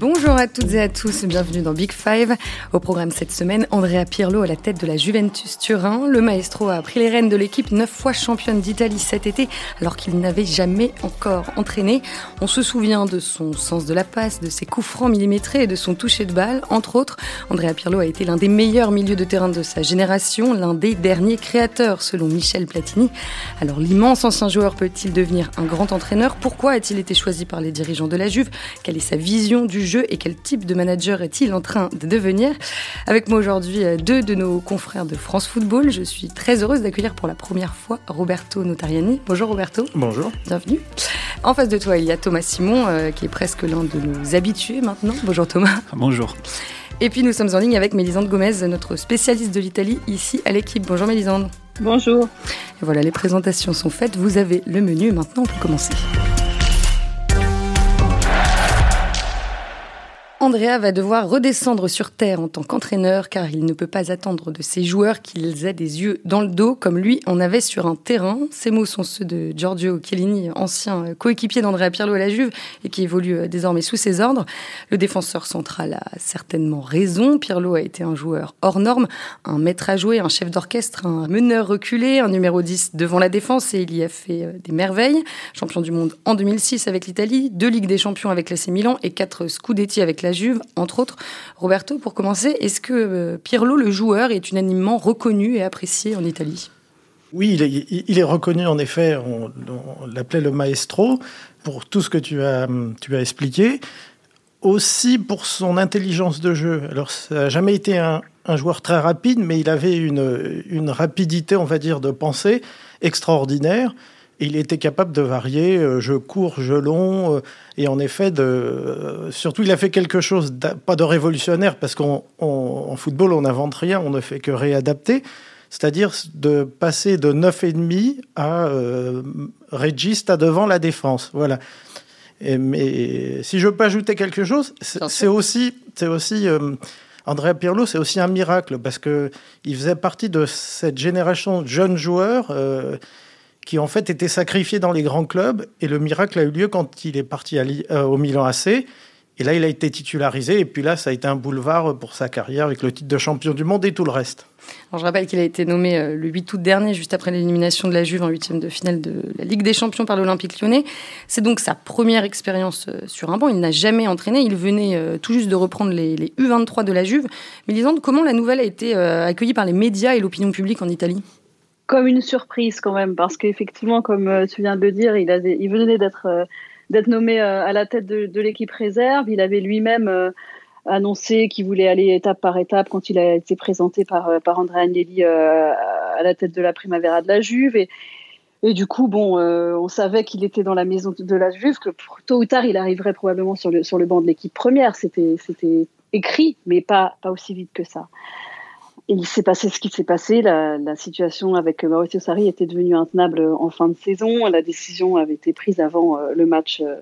Bonjour à toutes et à tous, bienvenue dans Big Five. Au programme cette semaine, Andrea Pirlo à la tête de la Juventus Turin. Le maestro a pris les rênes de l'équipe neuf fois championne d'Italie cet été, alors qu'il n'avait jamais encore entraîné. On se souvient de son sens de la passe, de ses coups francs millimétrés et de son toucher de balle. Entre autres, Andrea Pirlo a été l'un des meilleurs milieux de terrain de sa génération, l'un des derniers créateurs selon Michel Platini. Alors l'immense ancien joueur peut-il devenir un grand entraîneur? Pourquoi a-t-il été choisi par les dirigeants de la Juve? Quelle est sa vision du jeu et quel type de manager est-il en train de devenir Avec moi aujourd'hui euh, deux de nos confrères de France Football. Je suis très heureuse d'accueillir pour la première fois Roberto Notariani. Bonjour Roberto. Bonjour. Bienvenue. En face de toi, il y a Thomas Simon, euh, qui est presque l'un de nos habitués maintenant. Bonjour Thomas. Bonjour. Et puis nous sommes en ligne avec Mélisande Gomez, notre spécialiste de l'Italie ici à l'équipe. Bonjour Mélisande. Bonjour. Et voilà, les présentations sont faites. Vous avez le menu. Maintenant, on peut commencer. Andrea va devoir redescendre sur terre en tant qu'entraîneur car il ne peut pas attendre de ses joueurs qu'ils aient des yeux dans le dos comme lui en avait sur un terrain. Ces mots sont ceux de Giorgio Chiellini, ancien coéquipier d'Andrea Pirlo à la Juve et qui évolue désormais sous ses ordres. Le défenseur central a certainement raison. Pirlo a été un joueur hors norme, un maître à jouer, un chef d'orchestre, un meneur reculé, un numéro 10 devant la défense et il y a fait euh, des merveilles. Champion du monde en 2006 avec l'Italie, deux Ligues des Champions avec l'AC Milan et quatre Scudetti avec la Juve, entre autres. Roberto, pour commencer, est-ce que euh, Pirlo, le joueur, est unanimement reconnu et apprécié en Italie? Oui, il est, reconnu en effet, on, l'appelait le maestro, pour tout ce que tu as, expliqué, aussi pour son intelligence de jeu. Alors, ça n'a jamais été un, joueur très rapide, mais il avait une, une rapidité, on va dire, de pensée extraordinaire il était capable de varier euh, je cours, je long. Euh, et en effet, de, euh, surtout, il a fait quelque chose, pas de révolutionnaire, parce qu'en football, on n'invente rien, on ne fait que réadapter. C'est-à-dire de passer de 9,5 à euh, régiste à devant la défense. Voilà. mais si je peux ajouter quelque chose, c'est aussi, c'est aussi Andrea Pirlo, c'est aussi un miracle parce que il faisait partie de cette génération de jeunes joueurs qui en fait était sacrifié dans les grands clubs. Et le miracle a eu lieu quand il est parti euh, au Milan AC. Et là, il a été titularisé. Et puis là, ça a été un boulevard pour sa carrière avec le titre de champion du monde et tout le reste. Alors, je rappelle qu'il a été nommé euh, le 8 août dernier, juste après l'élimination de la Juve en huitième de finale de la Ligue des Champions par l'Olympique lyonnais. C'est donc sa première expérience euh, sur un banc. Il n'a jamais entraîné. Il venait tout juste de reprendre les, les U23 de la Juve. Mais Lisande, comment la nouvelle a été accueillie par les médias et l'opinion publique en Italie? Comme une surprise quand même, parce qu'effectivement, comme euh, tu viens de le dire, il, venait d'être euh, nommé euh, à la tête de, l'équipe réserve. Il avait lui-même annoncé qu'il voulait aller étape par étape quand il a été présenté par, par Andrea Agnelli à la tête de la Primavera de la Juve. Et, du coup, bon, on savait qu'il était dans la maison de la Juve, que tôt ou tard, il arriverait probablement sur le, banc de l'équipe première. C'était écrit, mais pas aussi vite que ça il s'est passé ce qui s'est passé. La, situation avec Mauricio Sarri était devenue intenable en fin de saison. La décision avait été prise avant euh, le match euh,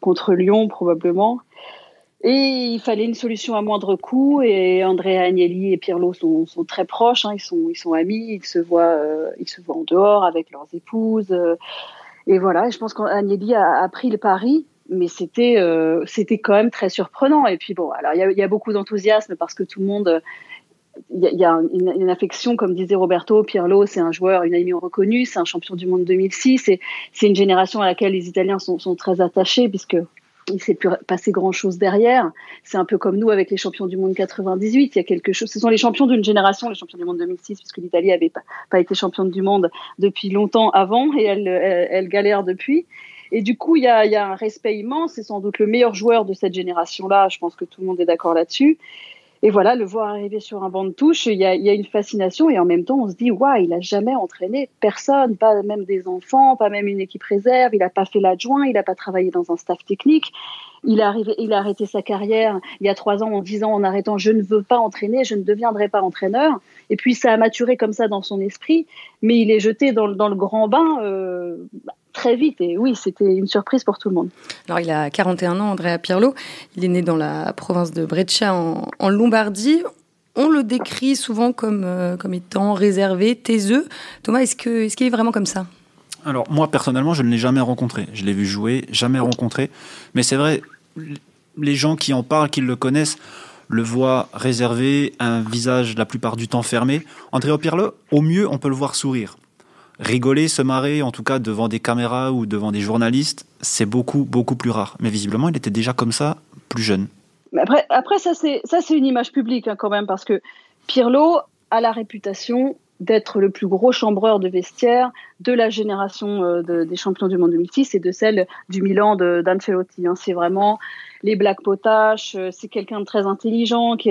contre Lyon, probablement. Et il fallait une solution à moindre coût. Et Andrea Agnelli et Pirlo sont, sont très proches. Hein. Ils, sont, amis. Ils se voient, euh, ils se voient en dehors avec leurs épouses. et voilà. je pense qu'Agnelli a, pris le pari. Mais c'était, quand même très surprenant. Et puis bon, alors il y a, beaucoup d'enthousiasme parce que tout le monde il y, a une, affection, comme disait Roberto Pirlo, c'est un joueur unanimement reconnu, c'est un champion du monde 2006, et c'est une génération à laquelle les Italiens sont, très attachés, puisque il s'est pu passer grand chose derrière. C'est un peu comme nous avec les champions du monde 98. Il y a quelque chose. Ce sont les champions d'une génération, les champions du monde 2006, puisque l'Italie n'avait pas, été championne du monde depuis longtemps avant et elle, galère depuis. Et du coup, il y a un respect immense. C'est sans doute le meilleur joueur de cette génération-là. Je pense que tout le monde est d'accord là-dessus. Et voilà, le voir arriver sur un banc de touche, il y a, une fascination et en même temps, on se dit, waouh, il a jamais entraîné personne, pas même des enfants, pas même une équipe réserve, il n'a pas fait l'adjoint, il n'a pas travaillé dans un staff technique. Il a, arrivé, il a arrêté sa carrière il y a trois ans en disant, en arrêtant, je ne veux pas entraîner, je ne deviendrai pas entraîneur. Et puis ça a maturé comme ça dans son esprit, mais il est jeté dans, dans le grand bain euh, très vite. Et oui, c'était une surprise pour tout le monde. Alors, il a 41 ans, Andrea Pirlo. Il est né dans la province de Brescia, en, Lombardie. On le décrit souvent comme, euh, comme étant réservé, taiseux. Thomas, est-ce qu'il est, est vraiment comme ça? Alors, moi, personnellement, je ne l'ai jamais rencontré. Je l'ai vu jouer, jamais rencontré. Mais c'est vrai, les gens qui en parlent, qui le connaissent, le voient réservé, un visage la plupart du temps fermé. Andrea Pirlo, au mieux, on peut le voir sourire. Rigoler, se marrer, en tout cas devant des caméras ou devant des journalistes, c'est beaucoup, beaucoup plus rare. Mais visiblement, il était déjà comme ça, plus jeune. après, après ça, c'est une image publique hein, quand même, parce que Pirlo a la réputation d'être le plus gros chambreur de vestiaire de la génération euh, des champions du monde 2006 et de celle du Milan d'Ancelotti. Hein. C'est vraiment les black potaches, euh, c'est quelqu'un de très intelligent qui,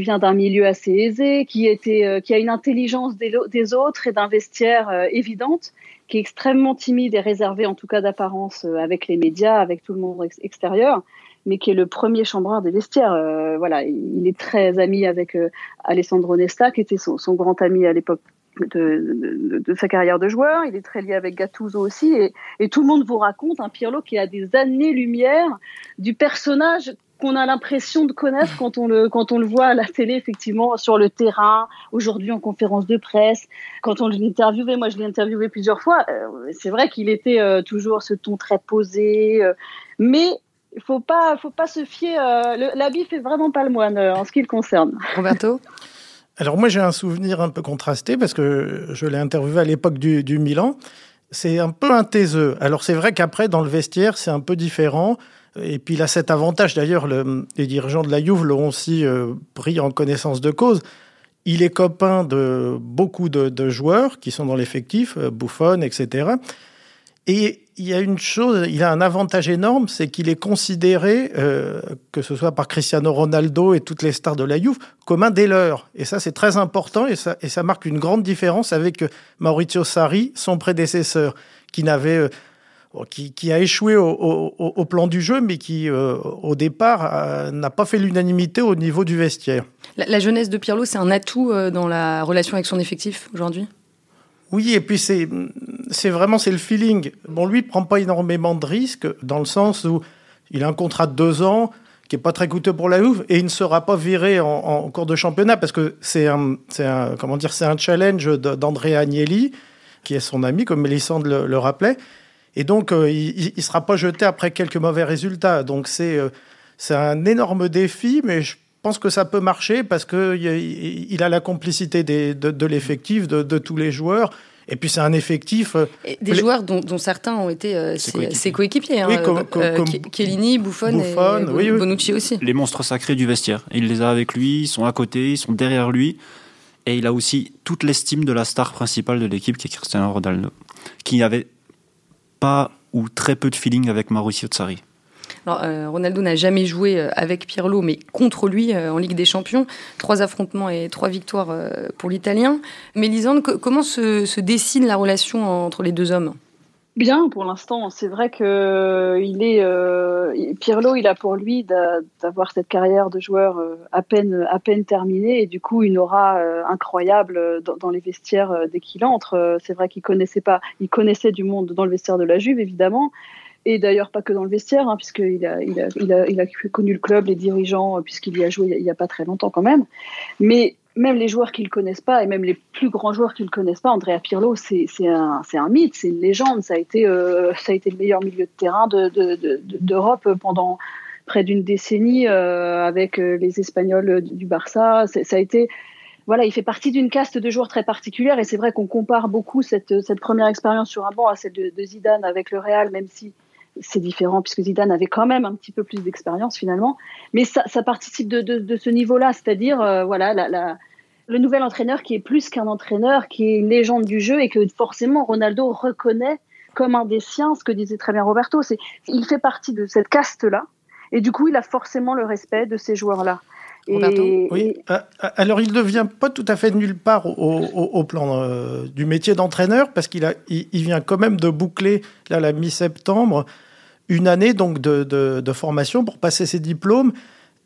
vient d'un milieu assez aisé, qui, euh, a une intelligence des, des autres et d'un vestiaire évidente, qui est extrêmement timide et réservé en tout cas d'apparence avec les médias, avec tout le monde extérieur mais qui est le premier chambreur des vestiaires. Euh, voilà, il est très ami avec euh, Alessandro Nesta, qui était son, grand ami à l'époque de, sa carrière de joueur. Il est très lié avec Gattuso aussi. Et, tout le monde vous raconte un Pirlo qui a des années-lumière du personnage qu'on a l'impression de connaître quand on le quand on le voit à la télé effectivement sur le terrain aujourd'hui en conférence de presse quand on l'interviewait moi je l'ai interviewé plusieurs fois euh, c'est vrai qu'il était toujours ce ton très posé mais il faut pas, faut pas se fier. Euh, L'habit fait vraiment pas le moine euh, en ce qui le concerne. Roberto. Alors moi j'ai un souvenir un peu contrasté parce que je l'ai interviewé à l'époque du, du, Milan. C'est un peu un taiseux. Alors c'est vrai qu'après dans le vestiaire c'est un peu différent. Et puis il a cet avantage d'ailleurs, le, les dirigeants de la Juve l'ont aussi euh, pris en connaissance de cause. Il est copain de beaucoup de, de joueurs qui sont dans l'effectif, euh, Buffon, etc. Et il y a une chose, il a un avantage énorme, c'est qu'il est considéré, euh, que ce soit par Cristiano Ronaldo et toutes les stars de la Juve, comme un des leurs. Et ça, c'est très important et ça, marque une grande différence avec Maurizio Sarri, son prédécesseur, qui n'avait euh, qui, a échoué au, plan du jeu, mais qui, euh, au départ, n'a pas fait l'unanimité au niveau du vestiaire. La, la jeunesse de Pirlo, c'est un atout dans la relation avec son effectif aujourd'hui? Oui, et puis c'est c'est vraiment c'est le feeling. Bon, lui, il prend pas énormément de risques dans le sens où il a un contrat de deux ans qui est pas très coûteux pour la Juve et il ne sera pas viré en, cours de championnat parce que c'est un, un, comment dire c'est un challenge d'André Agnelli qui est son ami comme Mélissande le, rappelait et donc euh, il, ne sera pas jeté après quelques mauvais résultats donc c'est euh, c'est un énorme défi mais je pense que ça peut marcher parce qu'il il a la complicité des, de, l'effectif, de, tous les joueurs. Et puis c'est un effectif. Euh, des joueurs dont, certains ont été euh, ses coéquipiers. Hein, oui, comme, euh, Chiellini, Buffon, et Bonucci aussi. Les monstres sacrés du vestiaire. Il les a avec lui, ils sont à côté, ils sont derrière lui. Et il a aussi toute l'estime de la star principale de l'équipe qui est Cristiano Ronaldo, qui n'avait pas ou très peu de feeling avec Mauricio Sarri. Euh, Ronaldo n'a jamais joué euh, avec Pirlo, mais contre lui euh, en Ligue des Champions. Trois affrontements et trois victoires pour l'Italien. Mélisande, comment se, dessine la relation entre les deux hommes? Bien pour l'instant. C'est vrai que il est Pirlo, il a pour lui d'avoir cette carrière de joueur à peine à peine terminée et du coup une aura incroyable dans, les vestiaires dès qu'il entre. C'est vrai qu'il connaissait pas, il connaissait du monde dans le vestiaire de la Juve évidemment, et d'ailleurs pas que dans le vestiaire, hein, puisqu'il a, il a, connu le club, les dirigeants, euh, puisqu'il y a joué il n'y a, pas très longtemps quand même. Mais même les joueurs qui ne le connaissent pas, et même les plus grands joueurs qui ne le connaissent pas, Andrea Pirlo, c'est un, mythe, c'est une légende. Ça a, été, euh, le meilleur milieu de terrain d'Europe de, de, pendant près d'une décennie euh, avec les Espagnols du Barça. Ça a été voilà, il fait partie d'une caste de joueurs très particulière et c'est vrai qu'on compare beaucoup cette, première expérience sur un banc à celle de Zidane avec le Real, même si c'est différent puisque Zidane avait quand même un petit peu plus d'expérience finalement. Mais ça, participe de, ce niveau-là, c'est-à-dire euh, voilà le nouvel entraîneur qui est plus qu'un entraîneur, qui est une légende du jeu et que forcément Ronaldo reconnaît comme un des siens, ce que disait très bien Roberto. C'est il fait partie de cette caste-là et du coup il a forcément le respect de ces joueurs-là. Oui. Ah, ah, alors, il ne vient pas tout à fait de nulle part au, plan euh, du métier d'entraîneur parce qu'il a, il, vient quand même de boucler là la mi-septembre une année donc de, formation pour passer ses diplômes.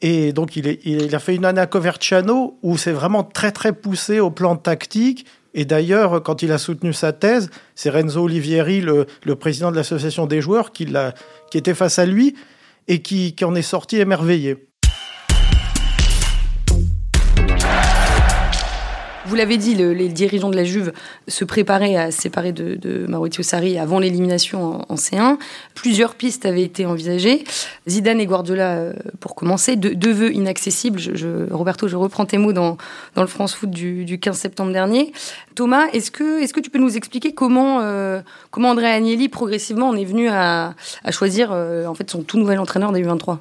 Et donc, il, est, il a fait une année à Coverciano où c'est vraiment très, très poussé au plan tactique. Et d'ailleurs, quand il a soutenu sa thèse, c'est Renzo Olivieri, le, président de l'association des joueurs, qui, qui était face à lui et qui, qui en est sorti émerveillé. Vous l'avez dit, les dirigeants de la Juve se préparaient à se séparer de, Maurizio Sarri avant l'élimination en, C1. Plusieurs pistes avaient été envisagées. Zidane et Guardiola, euh, pour commencer, deux, vœux inaccessibles. Roberto, je reprends tes mots dans, le France Foot du, 15 septembre dernier. Thomas, est-ce que, tu peux nous expliquer comment, euh, comment André Agnelli, progressivement, en est venu à, choisir euh, son tout nouvel entraîneur des U23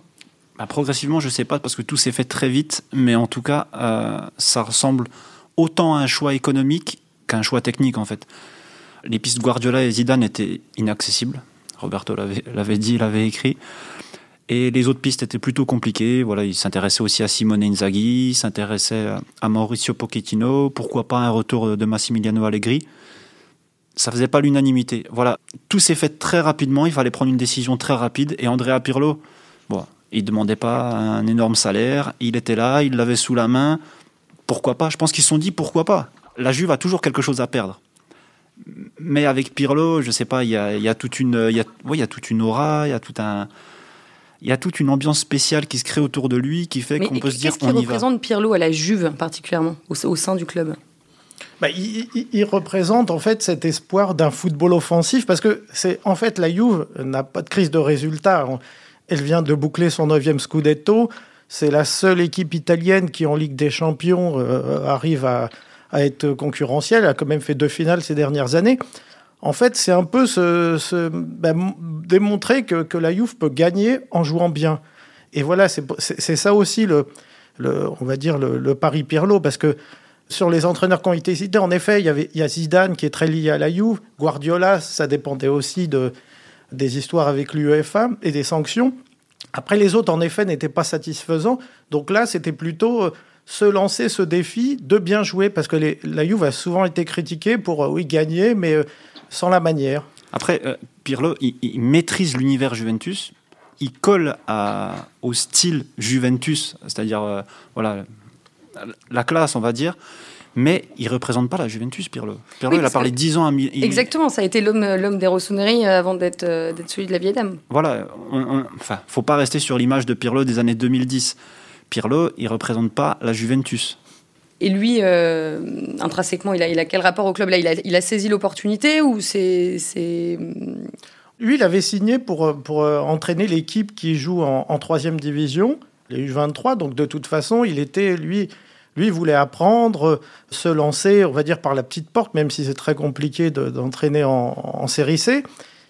bah, Progressivement, je ne sais pas, parce que tout s'est fait très vite, mais en tout cas, ça ressemble autant un choix économique qu'un choix technique en fait. Les pistes Guardiola et Zidane étaient inaccessibles. Roberto l'avait dit, l'avait écrit. Et les autres pistes étaient plutôt compliquées. Voilà, il s'intéressait aussi à Simone Inzaghi, il s'intéressait à Mauricio Pochettino, pourquoi pas un retour de Massimiliano Allegri? Ça faisait pas l'unanimité. Voilà, tout s'est fait très rapidement, il fallait prendre une décision très rapide. Et Andrea Pirlo, bon, il demandait pas un énorme salaire, il était là, il l'avait sous la main pourquoi pas Je pense qu'ils se sont dit pourquoi pas. La Juve a toujours quelque chose à perdre. Mais avec Pirlo, je sais pas, il y a, toute une, il y a, y a toute une aura, il y a tout un, il y a toute une ambiance spéciale qui se crée autour de lui, qui fait qu'on peut se dire qu'on y va. Qu'est-ce qui représente Pirlo à la Juve particulièrement au, sein du club? Bah, il, représente en fait cet espoir d'un football offensif parce que c'est en fait la Juve n'a pas de crise de résultats. Elle vient de boucler son neuvième scudetto. C'est la seule équipe italienne qui, en Ligue des Champions, euh, arrive à, être concurrentielle. Elle a quand même fait deux finales ces dernières années. En fait, c'est un peu se, ben, démontrer que, la Juve peut gagner en jouant bien. Et voilà, c'est ça aussi le, on va dire le, pari Pirlo, parce que sur les entraîneurs qui ont été cités, en effet, il y avait il a Zidane qui est très lié à la Juve, Guardiola, ça dépendait aussi de des histoires avec l'UEFA et des sanctions. Après, les autres, en effet, n'étaient pas satisfaisants. Donc là, c'était plutôt euh, se lancer ce défi de bien jouer, parce que la Juve a souvent été critiquée pour, euh, oui, gagner, mais euh, sans la manière. Après, Pirlo, il, maîtrise l'univers Juventus, il colle au style Juventus, c'est-à-dire voilà, la classe, on va dire mais il représente pas la Juventus, Pirlo. Pirlo, il a parlé dix ans à Exactement, ça a été l'homme, l'homme des Rossonneries avant d'être, euh, d'être celui de la vieille dame. Voilà, enfin, faut pas rester sur l'image de Pirlo des années 2010. Pirlo, il représente pas la Juventus. Et lui, euh, intrinsèquement, il a, il a quel rapport au club? Là il a, il a saisi l'opportunité ou c'est, c'est... Lui, il avait signé pour, pour euh, entraîner l'équipe qui joue en, en troisième division, les U23. Donc de toute façon, il était, lui, lui voulait apprendre, se lancer, on va dire, par la petite porte, même si c'est très compliqué d'entraîner en, série C.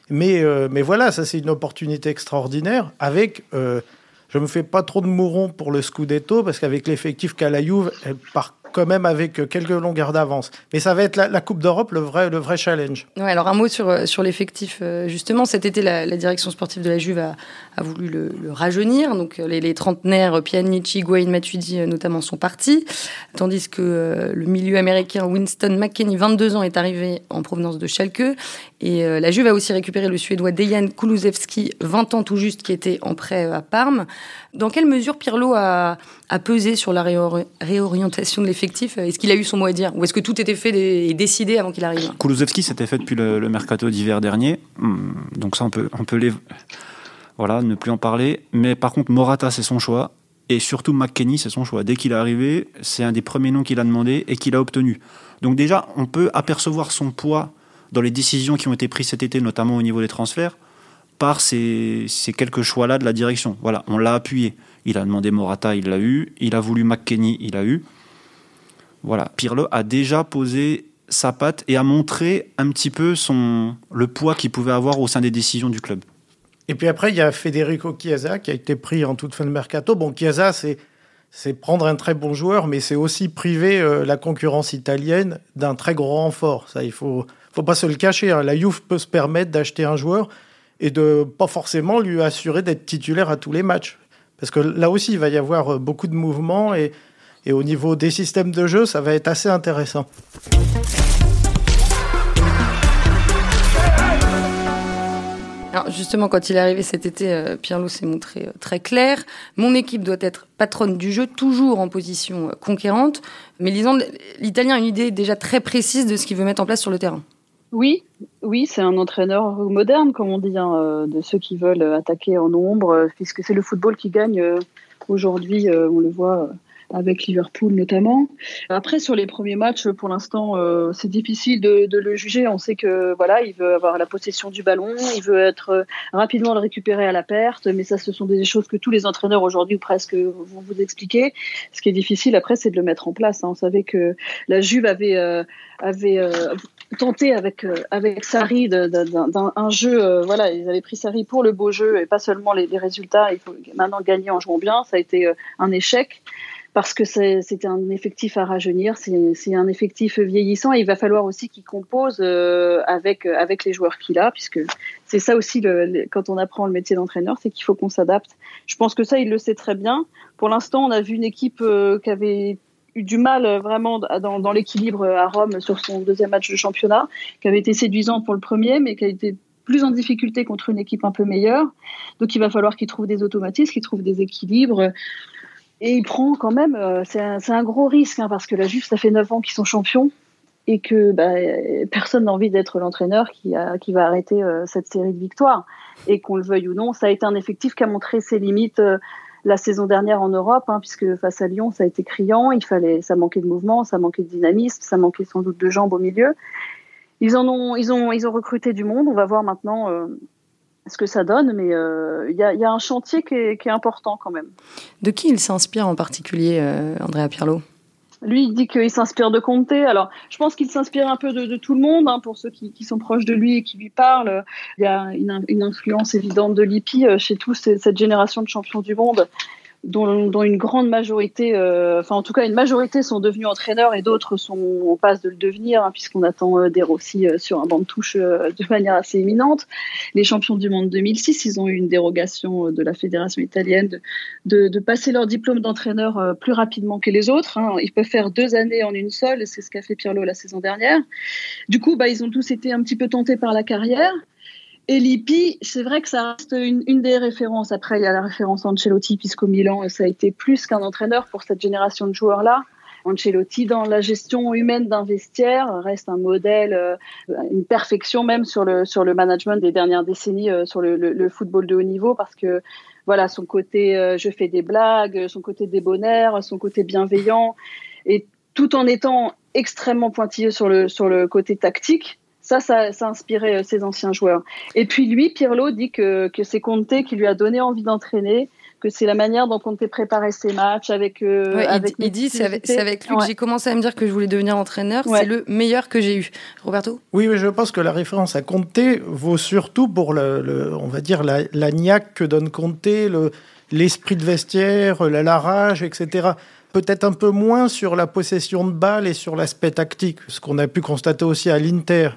Mais, euh, mais voilà, ça c'est une opportunité extraordinaire avec... Euh, je me fais pas trop de mourons pour le Scudetto parce qu'avec l'effectif qu'a la Juve, elle part quand même avec quelques longueurs d'avance. Mais ça va être la, Coupe d'Europe le vrai, le vrai challenge. Ouais, alors un mot sur, euh, sur l'effectif. Euh, justement, cet été, la, direction sportive de la Juve a, a voulu le, rajeunir. Donc euh, les, les trentenaires, Pjanic, Higuain, Matuidi notamment, sont partis. Tandis que le milieu américain Winston McKenney, 22 ans, est arrivé en provenance de Schalke. Et la Juve a aussi récupéré le Suédois Dejan Kulusevski, 20 ans tout juste, qui était en prêt à Parme. Dans quelle mesure Pirlo a, pesé sur la réorientation de l'effectif? Est-ce qu'il a eu son mot à dire? Ou est-ce que tout était fait et décidé avant qu'il arrive? Kulusevski, c'était fait depuis le, mercato d'hiver dernier. Hmm, donc ça, on peut, on peut. Voilà, ne plus en parler. Mais par contre, Morata, c'est son choix. Et surtout, McKenny, c'est son choix. Dès qu'il est arrivé, c'est un des premiers noms qu'il a demandé et qu'il a obtenu. Donc déjà, on peut apercevoir son poids dans les décisions qui ont été prises cet été, notamment au niveau des transferts, par ces, quelques choix-là de la direction. Voilà, on l'a appuyé. Il a demandé Morata, il l'a eu. Il a voulu McKenny, il a eu. Voilà, Pirlo a déjà posé sa patte et a montré un petit peu son, le poids qu'il pouvait avoir au sein des décisions du club. Et puis après, il y a Federico Chiesa qui a été pris en toute fin de mercato. Bon, Chiesa, c'est, c'est prendre un très bon joueur, mais c'est aussi priver euh, la concurrence italienne d'un très gros renfort. Ça, il faut, faut pas se le cacher. Hein. La Juve peut se permettre d'acheter un joueur et de pas forcément lui assurer d'être titulaire à tous les matchs. Parce que là aussi, il va y avoir euh, beaucoup de mouvements et, au niveau des systèmes de jeu, ça va être assez intéressant. Alors justement, quand il est arrivé cet été, euh, Pirlo s'est montré euh, très clair. Mon équipe doit être patronne du jeu, toujours en position conquérante. Mais l'Italien a une idée déjà très précise de ce qu'il veut mettre en place sur le terrain. Oui, oui, c'est un entraîneur moderne, comme on dit, hein, euh, de ceux qui veulent attaquer en nombre, euh, puisque c'est le football qui gagne euh, aujourd'hui, on le voit avec Liverpool notamment. Après, sur les premiers matchs, pour l'instant, euh, c'est difficile de, le juger. On sait que voilà, il veut avoir la possession du ballon, il veut être euh, rapidement le récupérer à la perte, mais ça, ce sont des choses que tous les entraîneurs aujourd'hui ou presque vont vous expliquer. Ce qui est difficile après, c'est de le mettre en place. Hein. On savait que la Juve avait euh, avait tenté avec avec Sarri d'un jeu. voilà, ils avaient pris Sarri pour le beau jeu et pas seulement les, les résultats. Il faut maintenant gagner en jouant bien. Ça a été un échec parce que c'était un effectif à rajeunir, c'est un effectif vieillissant et il va falloir aussi qu'il compose euh, avec, avec les joueurs qu'il a, puisque c'est ça aussi le, quand on apprend le métier d'entraîneur, c'est qu'il faut qu'on s'adapte. Je pense que ça, il le sait très bien. Pour l'instant, on a vu une équipe euh, qui avait eu du mal euh, vraiment dans, l'équilibre à Rome sur son deuxième match de championnat, qui avait été séduisante pour le premier, mais qui a été plus en difficulté contre une équipe un peu meilleure. Donc il va falloir qu'il trouve des automatismes, qu'il trouve des équilibres. Et il prend quand même, euh, c'est un, gros risque, hein, parce que la Juve, ça fait 9 ans qu'ils sont champions et que bah, personne n'a envie d'être l'entraîneur qui, va arrêter euh, cette série de victoires. Et qu'on le veuille ou non, ça a été un effectif qui a montré ses limites euh, la saison dernière en Europe, hein, puisque face à Lyon, ça a été criant. Il fallait, ça manquait de mouvement, ça manquait de dynamisme, ça manquait sans doute de jambes au milieu. Ils en ont, ils ont, ils ont recruté du monde. On va voir maintenant ce que ça donne, mais euh, il y, a, un chantier qui est, important quand même. De qui il s'inspire en particulier, euh, Andrea Pirlo? Lui, il dit qu'il s'inspire de Conte. Alors, je pense qu'il s'inspire un peu de, tout le monde, hein, pour ceux qui, sont proches de lui et qui lui parlent. Il y a une, influence évidente de Lippi euh, chez tous cette génération de champions du monde dont, une grande majorité, euh, enfin en tout cas une majorité sont devenus entraîneurs et d'autres sont en passe de le devenir, hein, puisqu'on attend euh, des Rossi euh, sur un banc de touche de manière assez éminente. Les champions du monde 2006, ils ont eu une dérogation de la fédération italienne de, de, passer leur diplôme d'entraîneur plus rapidement que les autres. Hein. Ils peuvent faire deux années en une seule, c'est ce qu'a fait Pirlo la saison dernière. Du coup, bah, ils ont tous été un petit peu tentés par la carrière. Et Lippi, c'est vrai que ça reste une, une, des références. Après, il y a la référence Ancelotti, puisqu'au Milan, ça a été plus qu'un entraîneur pour cette génération de joueurs-là. Ancelotti, dans la gestion humaine d'un vestiaire, reste un modèle, euh, une perfection même sur le, sur le management des dernières décennies euh, sur le, le, football de haut niveau, parce que voilà, son côté euh, je fais des blagues, son côté débonnaire, son côté bienveillant, et tout en étant extrêmement pointilleux sur le, sur le côté tactique, ça, ça, ça a inspiré euh, ses anciens joueurs. Et puis lui, Pirlo, dit que, que c'est Conte qui lui a donné envie d'entraîner, que c'est la manière dont Conte préparait ses matchs avec. Euh, avec il, dit, c'est avec, avec, lui que j'ai commencé à me dire que je voulais devenir entraîneur. C'est le meilleur que j'ai eu. Roberto? Oui, je pense que la référence à Conte vaut surtout pour le, on va dire la, la niaque que donne Conte, l'esprit de vestiaire, la, la rage, etc peut-être un peu moins sur la possession de balles et sur l'aspect tactique, ce qu'on a pu constater aussi à l'Inter.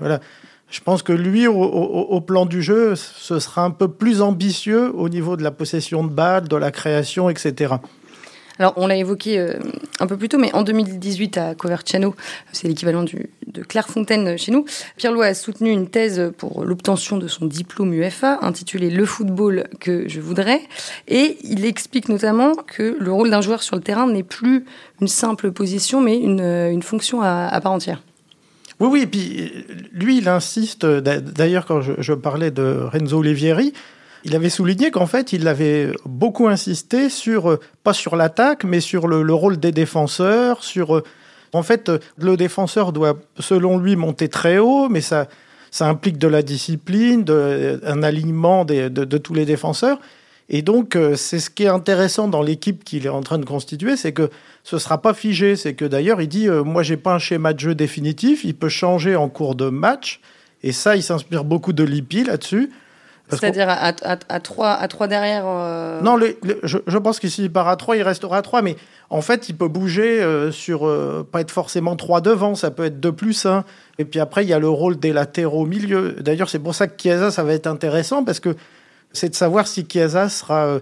Je pense que lui, au, plan du jeu, ce sera un peu plus ambitieux au niveau de la possession de balles, de la création, etc. Alors, on l'a évoqué euh, un peu plus tôt, mais en 2018 à Coverciano, c'est l'équivalent de Clairefontaine chez nous, Pierre a soutenu une thèse pour l'obtention de son diplôme UFA intitulé Le football que je voudrais. Et il explique notamment que le rôle d'un joueur sur le terrain n'est plus une simple position, mais une, une fonction à, part entière. Oui, oui, et puis lui, il insiste, d'ailleurs quand je, je, parlais de Renzo Olivieri, il avait souligné qu'en fait, il avait beaucoup insisté sur, euh, pas sur l'attaque, mais sur le, rôle des défenseurs, sur... Euh, en fait, euh, le défenseur doit, selon lui, monter très haut, mais ça, ça implique de la discipline, un alignement de, tous les défenseurs. Et donc, c'est ce qui est intéressant dans l'équipe qu'il est en train de constituer, c'est que ce ne sera pas figé. C'est que d'ailleurs, il dit, moi, j'ai pas un schéma de jeu définitif, il peut changer en cours de match. Et ça, il s'inspire beaucoup de Lippi là-dessus. C'est-à-dire à, à, 3, à trois derrière euh, Non, je, pense que s'il part à 3, il restera à 3, mais en fait, il peut bouger euh, sur, euh, pas être forcément 3 devant, ça peut être 2 plus 1. Et puis après, il y a le rôle des latéraux au milieu. D'ailleurs, c'est pour ça que Chiesa, ça va être intéressant, parce que c'est de savoir si Chiesa sera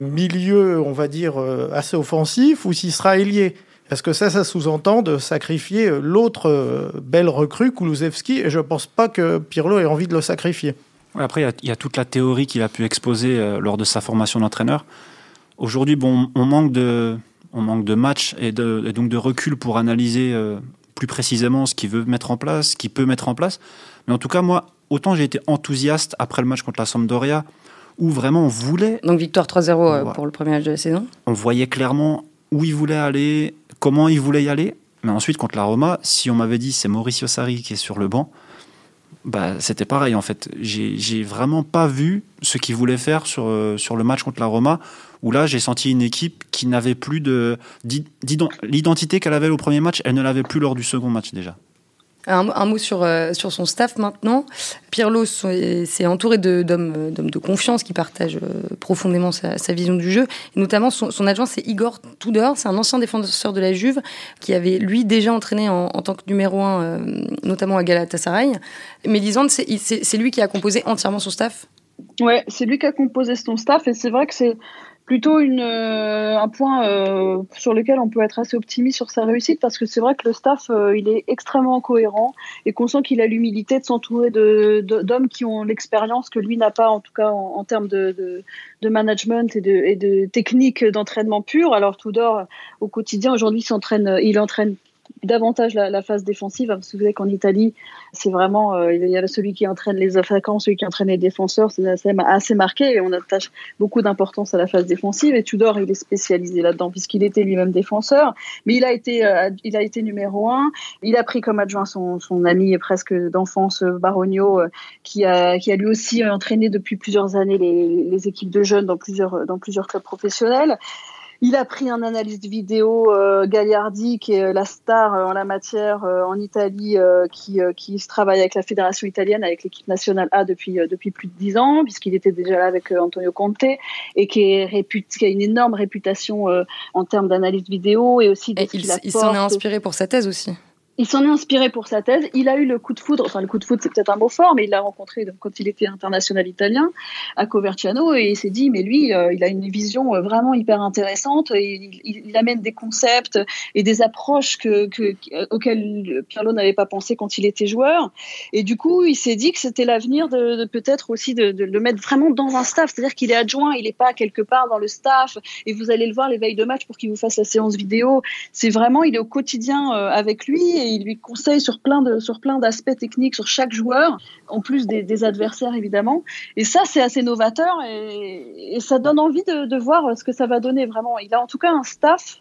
milieu, on va dire, assez offensif, ou s'il sera ailier. Parce que ça, ça sous-entend de sacrifier l'autre belle recrue, Kulusevski, et je ne pense pas que Pirlo ait envie de le sacrifier. Après, il y, a toute la théorie qu'il a pu exposer euh, lors de sa formation d'entraîneur. Aujourd'hui, bon, on manque de, on manque de matchs et, de, donc de recul pour analyser euh, plus précisément ce qu'il veut mettre en place, ce qu'il peut mettre en place. Mais en tout cas, moi, autant j'ai été enthousiaste après le match contre la Sampdoria, où vraiment on voulait. Donc victoire 3-0 euh, pour le premier match de la saison. On voyait clairement où il voulait aller, comment il voulait y aller. Mais ensuite, contre la Roma, si on m'avait dit c'est Mauricio Sarri qui est sur le banc, bah, c'était pareil en fait. J'ai vraiment pas vu ce qu'il voulait faire sur, euh, sur le match contre la Roma, où là j'ai senti une équipe qui n'avait plus de. L'identité qu'elle avait au premier match, elle ne l'avait plus lors du second match déjà. Un, mot sur, euh, sur son staff maintenant. Pirlo s'est entouré d'hommes de, confiance qui partagent euh, profondément sa, vision du jeu. Et notamment, son, adjoint, c'est Igor Tudor. C'est un ancien défenseur de la Juve qui avait, lui, déjà entraîné en, tant que numéro un, euh, notamment à Galatasaray. Mais Lisande, c'est lui qui a composé entièrement son staff? Ouais, c'est lui qui a composé son staff. Et c'est vrai que c'est plutôt une, euh, un point euh, sur lequel on peut être assez optimiste sur sa réussite parce que c'est vrai que le staff euh, il est extrêmement cohérent et qu'on sent qu'il a l'humilité de s'entourer de, d'hommes qui ont l'expérience que lui n'a pas en tout cas en, termes de, de, de, management et de, et de technique d'entraînement pur. Alors Tudor au quotidien aujourd'hui s'entraîne, il entraîne davantage la, phase défensive. Vous savez qu'en Italie, c'est vraiment, euh, il y a celui qui entraîne les attaquants, celui qui entraîne les défenseurs, c'est assez, marqué et on attache beaucoup d'importance à la phase défensive. Et Tudor, il est spécialisé là-dedans puisqu'il était lui-même défenseur, mais il a été, euh, il a été numéro un. Il a pris comme adjoint son, son ami presque d'enfance Baronio, euh, qui a, qui a lui aussi entraîné depuis plusieurs années les, les équipes de jeunes dans plusieurs, dans plusieurs clubs professionnels. Il a pris un analyste vidéo, euh, Gagliardi, qui est euh, la star euh, en la matière en Italie, qui, qui travaille avec la fédération italienne, avec l'équipe nationale A depuis, depuis plus de dix ans, puisqu'il était déjà là avec Antonio Conte, et qui, est réputé, qui a une énorme réputation en termes d'analyse vidéo et aussi de il s'en est inspiré pour sa thèse aussi il s'en est inspiré pour sa thèse. Il a eu le coup de foudre, enfin le coup de foudre c'est peut-être un mot fort, mais il l'a rencontré quand il était international italien à Coverciano et il s'est dit mais lui euh, il a une vision euh, vraiment hyper intéressante. Et il, amène des concepts et des approches que, auxquelles Pirlo n'avait pas pensé quand il était joueur. Et du coup il s'est dit que c'était l'avenir de, peut-être aussi de, le mettre vraiment dans un staff, c'est-à-dire qu'il est adjoint, il n'est pas quelque part dans le staff et vous allez le voir les veilles de match pour qu'il vous fasse la séance vidéo. C'est vraiment il est au quotidien euh, avec lui il lui conseille sur plein de sur plein d'aspects techniques sur chaque joueur, en plus des, adversaires évidemment. Et ça, c'est assez novateur et, ça donne envie de, voir ce que ça va donner vraiment. Il a en tout cas un staff.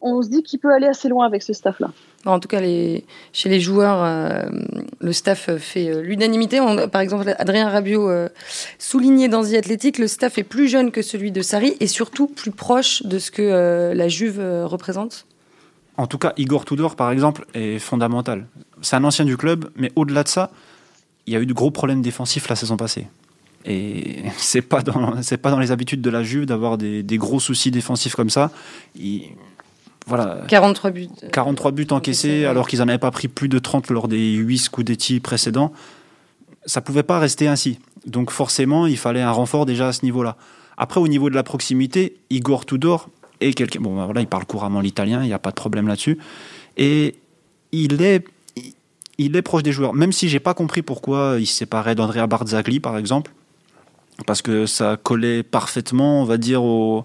On se dit qu'il peut aller assez loin avec ce staff-là. En tout cas, chez les joueurs, euh, le staff fait euh, l'unanimité. Par exemple, Adrien Rabiot euh, soulignait dans The Athletic, le staff est plus jeune que celui de Sarri et surtout plus proche de ce que la Juve représente. En tout cas, Igor Tudor, par exemple, est fondamental. C'est un ancien du club, mais au-delà de ça, il y a eu de gros problèmes défensifs la saison passée. Et c'est pas dans c'est pas dans les habitudes de la Juve d'avoir des, gros soucis défensifs comme ça. voilà. 43 buts. 43 buts encaissés alors qu'ils n'en avaient pas pris plus de 30 lors des 8 Scudetti précédents. Ça pouvait pas rester ainsi. Donc forcément, il fallait un renfort déjà à ce niveau-là. Après, au niveau de la proximité, Igor Tudor, et quelqu'un. Bon, ben voilà, il parle couramment l'italien, il n'y a pas de problème là-dessus. Et il est, il est proche des joueurs. Même si j'ai pas compris pourquoi il se séparait d'Andrea Barzagli, par exemple, parce que ça collait parfaitement, on va dire, au,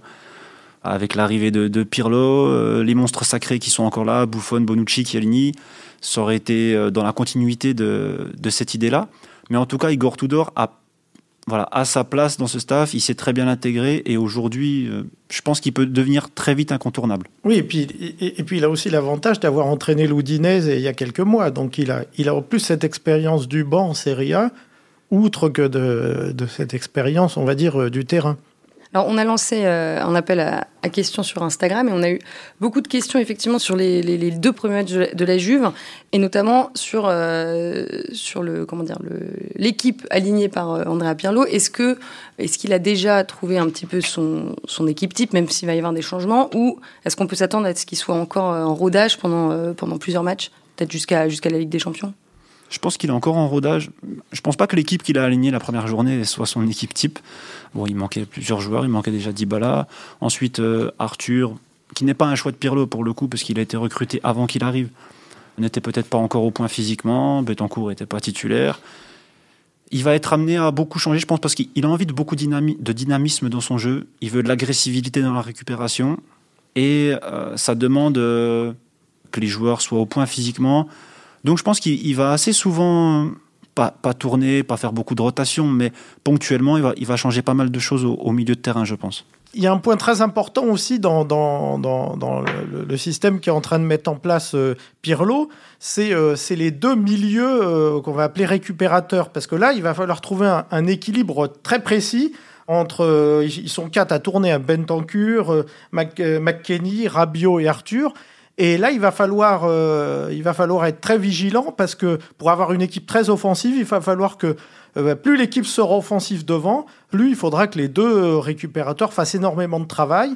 avec l'arrivée de, Pirlo, euh, les monstres sacrés qui sont encore là, Buffon, Bonucci, Chiellini, ça aurait été euh, dans la continuité de, de cette idée-là. Mais en tout cas, Igor Tudor a voilà, à sa place dans ce staff, il s'est très bien intégré et aujourd'hui, euh, je pense qu'il peut devenir très vite incontournable. Oui, et puis, et, puis il a aussi l'avantage d'avoir entraîné l'Udinese il y a quelques mois, donc il a, il a en plus cette expérience du banc en Serie A, outre que de, de cette expérience, on va dire, euh, du terrain. Alors, on a lancé euh, un appel à, questions sur Instagram et on a eu beaucoup de questions effectivement sur les, deux premiers matchs de, la Juve et notamment sur euh, sur le comment dire l'équipe alignée par euh, Andrea Pirlo. Est-ce que est-ce qu'il a déjà trouvé un petit peu son, son équipe type, même s'il va y avoir des changements, ou est-ce qu'on peut s'attendre à ce qu'il soit encore en rodage pendant pendant plusieurs matchs, peut-être jusqu'à jusqu'à la Ligue des Champions? Je pense qu'il est encore en rodage. Je pense pas que l'équipe qu'il a alignée la première journée soit son équipe type. Bon, il manquait plusieurs joueurs. Il manquait déjà Dybala. Ensuite, euh, Arthur, qui n'est pas un choix de Pirlo pour le coup, parce qu'il a été recruté avant qu'il arrive. N'était peut-être pas encore au point physiquement. Betancourt n'était pas titulaire. Il va être amené à beaucoup changer, je pense, parce qu'il a envie de beaucoup de dynamisme dans son jeu. Il veut de l'agressivité dans la récupération. Et euh, ça demande euh, que les joueurs soient au point physiquement. Donc je pense qu'il va assez souvent pas, pas tourner, pas faire beaucoup de rotation, mais ponctuellement, il va, il va changer pas mal de choses au, milieu de terrain, je pense. Il y a un point très important aussi dans, dans, dans, le, système qui est en train de mettre en place euh, Pirlo, c'est euh, les deux milieux euh, qu'on va appeler récupérateurs. Parce que là, il va falloir trouver un, équilibre très précis entre, ils sont quatre à tourner, un Bentancur, McKenny, Rabiot et Arthur. Et là, il va falloir, euh, il va falloir être très vigilant parce que pour avoir une équipe très offensive, il va falloir que euh, plus l'équipe sera offensive devant, plus il faudra que les deux récupérateurs fassent énormément de travail.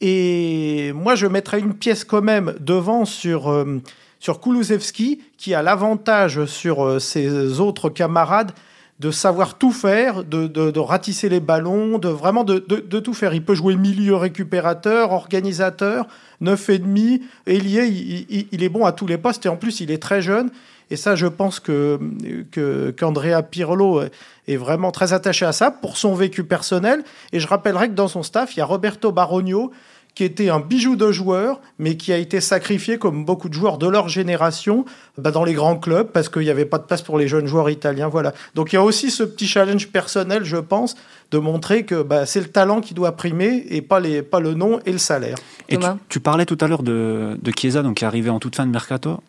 Et moi, je mettrais une pièce quand même devant sur, euh, sur qui a l'avantage sur ses autres camarades de savoir tout faire, de, de, ratisser les ballons, de vraiment de, de, tout faire. Il peut jouer milieu récupérateur, organisateur, neuf et demi, ailier, il, il, est bon à tous les postes et en plus il est très jeune. Et ça, je pense que qu'Andrea Pirlo est vraiment très attaché à ça pour son vécu personnel. Et je rappellerai que dans son staff, il y a Roberto Barogno, qui était un bijou de joueur, mais qui a été sacrifié, comme beaucoup de joueurs de leur génération, bah, dans les grands clubs, parce qu'il n'y avait pas de place pour les jeunes joueurs italiens. Voilà. Donc il y a aussi ce petit challenge personnel, je pense, de montrer que bah, c'est le talent qui doit primer et pas, les, pas le nom et le salaire. Et tu, parlais tout à l'heure de, de Chiesa, donc, qui est arrivé en toute fin de mercato.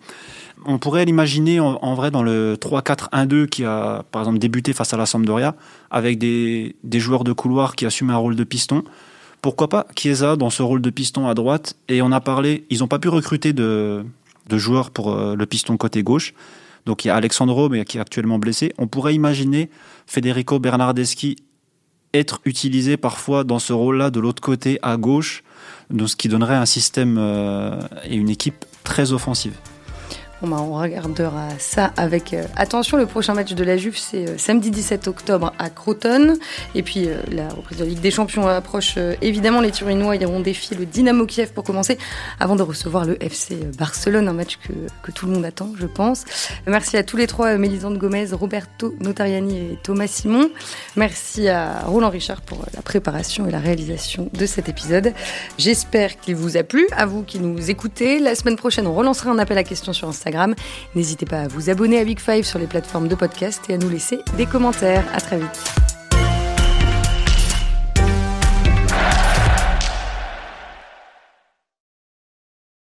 On pourrait l'imaginer en, vrai dans le 3-4-1-2 qui a par exemple débuté face à la Sampdoria, avec des, des joueurs de couloir qui assument un rôle de piston pourquoi pas Chiesa dans ce rôle de piston à droite Et on a parlé, ils n'ont pas pu recruter de, joueurs pour euh, le piston côté gauche. Donc il y a Alexandro, mais qui est actuellement blessé. On pourrait imaginer Federico Bernardeschi être utilisé parfois dans ce rôle-là de l'autre côté à gauche, ce qui donnerait un système euh, et une équipe très offensive. Bah, on regardera ça avec euh, attention. Le prochain match de la Juve, c'est euh, samedi 17 octobre à Croton. Et puis euh, la reprise de la Ligue des Champions approche. évidemment, les Turinois iront défier le Dynamo Kiev pour commencer, avant de recevoir le FC Barcelone, un match que, tout le monde attend, je pense. Merci à tous les trois, Mélisande Gomez, Roberto Notariani et Thomas Simon. Merci à Roland Richard pour la préparation et la réalisation de cet épisode. J'espère qu'il vous a plu, à vous qui nous écoutez. La semaine prochaine, on relancera un appel à questions sur N'hésitez pas à vous abonner à Big Five sur les plateformes de podcast et à nous laisser des commentaires. À très vite.